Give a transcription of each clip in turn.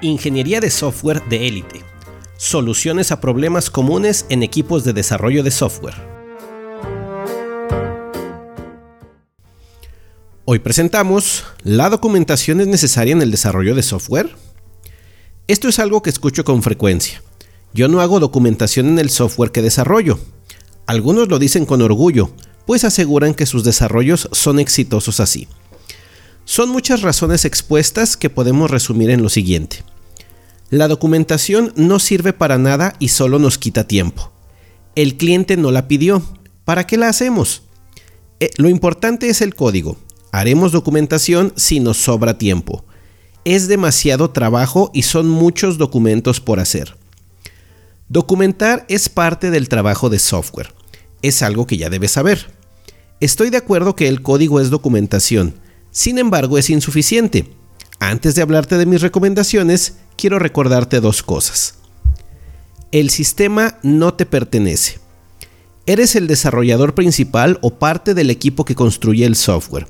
Ingeniería de software de élite. Soluciones a problemas comunes en equipos de desarrollo de software. Hoy presentamos ¿La documentación es necesaria en el desarrollo de software? Esto es algo que escucho con frecuencia. Yo no hago documentación en el software que desarrollo. Algunos lo dicen con orgullo, pues aseguran que sus desarrollos son exitosos así. Son muchas razones expuestas que podemos resumir en lo siguiente. La documentación no sirve para nada y solo nos quita tiempo. El cliente no la pidió. ¿Para qué la hacemos? Eh, lo importante es el código. Haremos documentación si nos sobra tiempo. Es demasiado trabajo y son muchos documentos por hacer. Documentar es parte del trabajo de software. Es algo que ya debes saber. Estoy de acuerdo que el código es documentación, sin embargo, es insuficiente. Antes de hablarte de mis recomendaciones, quiero recordarte dos cosas. El sistema no te pertenece. Eres el desarrollador principal o parte del equipo que construye el software.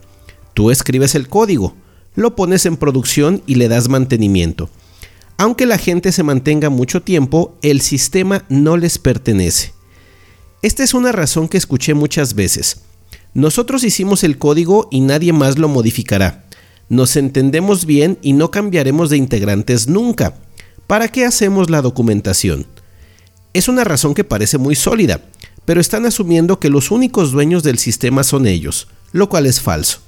Tú escribes el código, lo pones en producción y le das mantenimiento. Aunque la gente se mantenga mucho tiempo, el sistema no les pertenece. Esta es una razón que escuché muchas veces. Nosotros hicimos el código y nadie más lo modificará. Nos entendemos bien y no cambiaremos de integrantes nunca. ¿Para qué hacemos la documentación? Es una razón que parece muy sólida, pero están asumiendo que los únicos dueños del sistema son ellos, lo cual es falso.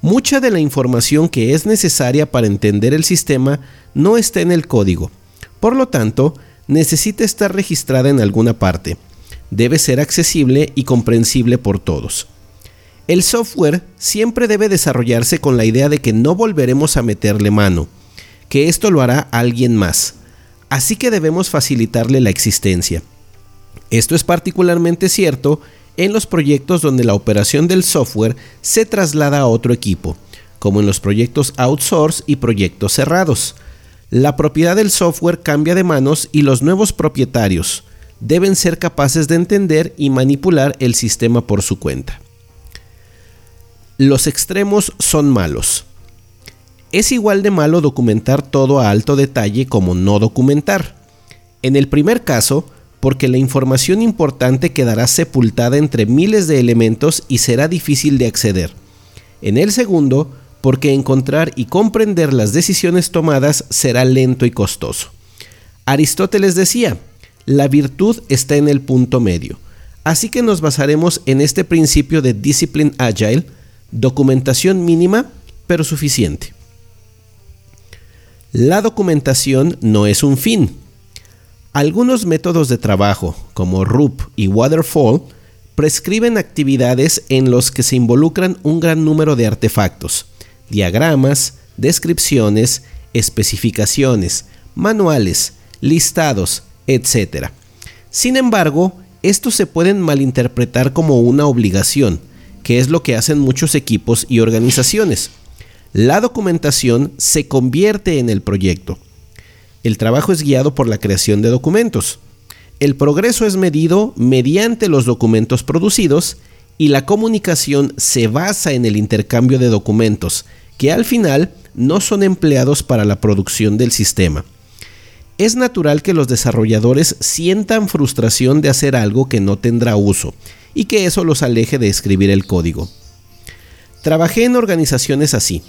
Mucha de la información que es necesaria para entender el sistema no está en el código. Por lo tanto, necesita estar registrada en alguna parte. Debe ser accesible y comprensible por todos. El software siempre debe desarrollarse con la idea de que no volveremos a meterle mano, que esto lo hará alguien más, así que debemos facilitarle la existencia. Esto es particularmente cierto en los proyectos donde la operación del software se traslada a otro equipo, como en los proyectos outsource y proyectos cerrados. La propiedad del software cambia de manos y los nuevos propietarios deben ser capaces de entender y manipular el sistema por su cuenta. Los extremos son malos. Es igual de malo documentar todo a alto detalle como no documentar. En el primer caso, porque la información importante quedará sepultada entre miles de elementos y será difícil de acceder. En el segundo, porque encontrar y comprender las decisiones tomadas será lento y costoso. Aristóteles decía, la virtud está en el punto medio. Así que nos basaremos en este principio de Discipline Agile, Documentación mínima, pero suficiente. La documentación no es un fin. Algunos métodos de trabajo, como RUP y Waterfall, prescriben actividades en los que se involucran un gran número de artefactos, diagramas, descripciones, especificaciones, manuales, listados, etc. Sin embargo, estos se pueden malinterpretar como una obligación, que es lo que hacen muchos equipos y organizaciones. La documentación se convierte en el proyecto. El trabajo es guiado por la creación de documentos. El progreso es medido mediante los documentos producidos y la comunicación se basa en el intercambio de documentos, que al final no son empleados para la producción del sistema. Es natural que los desarrolladores sientan frustración de hacer algo que no tendrá uso y que eso los aleje de escribir el código. Trabajé en organizaciones así,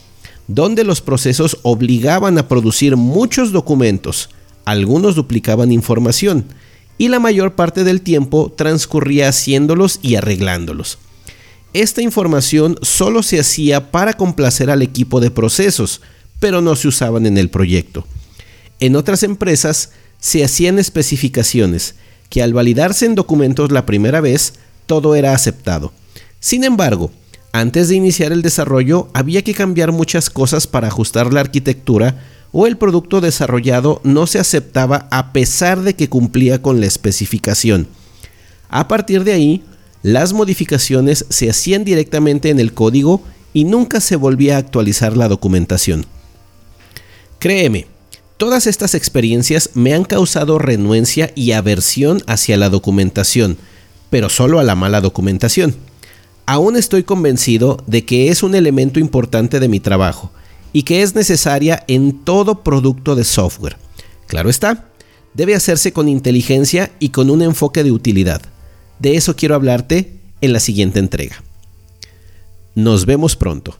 donde los procesos obligaban a producir muchos documentos, algunos duplicaban información, y la mayor parte del tiempo transcurría haciéndolos y arreglándolos. Esta información solo se hacía para complacer al equipo de procesos, pero no se usaban en el proyecto. En otras empresas se hacían especificaciones que al validarse en documentos la primera vez todo era aceptado. Sin embargo, antes de iniciar el desarrollo había que cambiar muchas cosas para ajustar la arquitectura o el producto desarrollado no se aceptaba a pesar de que cumplía con la especificación. A partir de ahí, las modificaciones se hacían directamente en el código y nunca se volvía a actualizar la documentación. Créeme, todas estas experiencias me han causado renuencia y aversión hacia la documentación, pero solo a la mala documentación. Aún estoy convencido de que es un elemento importante de mi trabajo, y que es necesaria en todo producto de software. Claro está, debe hacerse con inteligencia y con un enfoque de utilidad. De eso quiero hablarte en la siguiente entrega. Nos vemos pronto.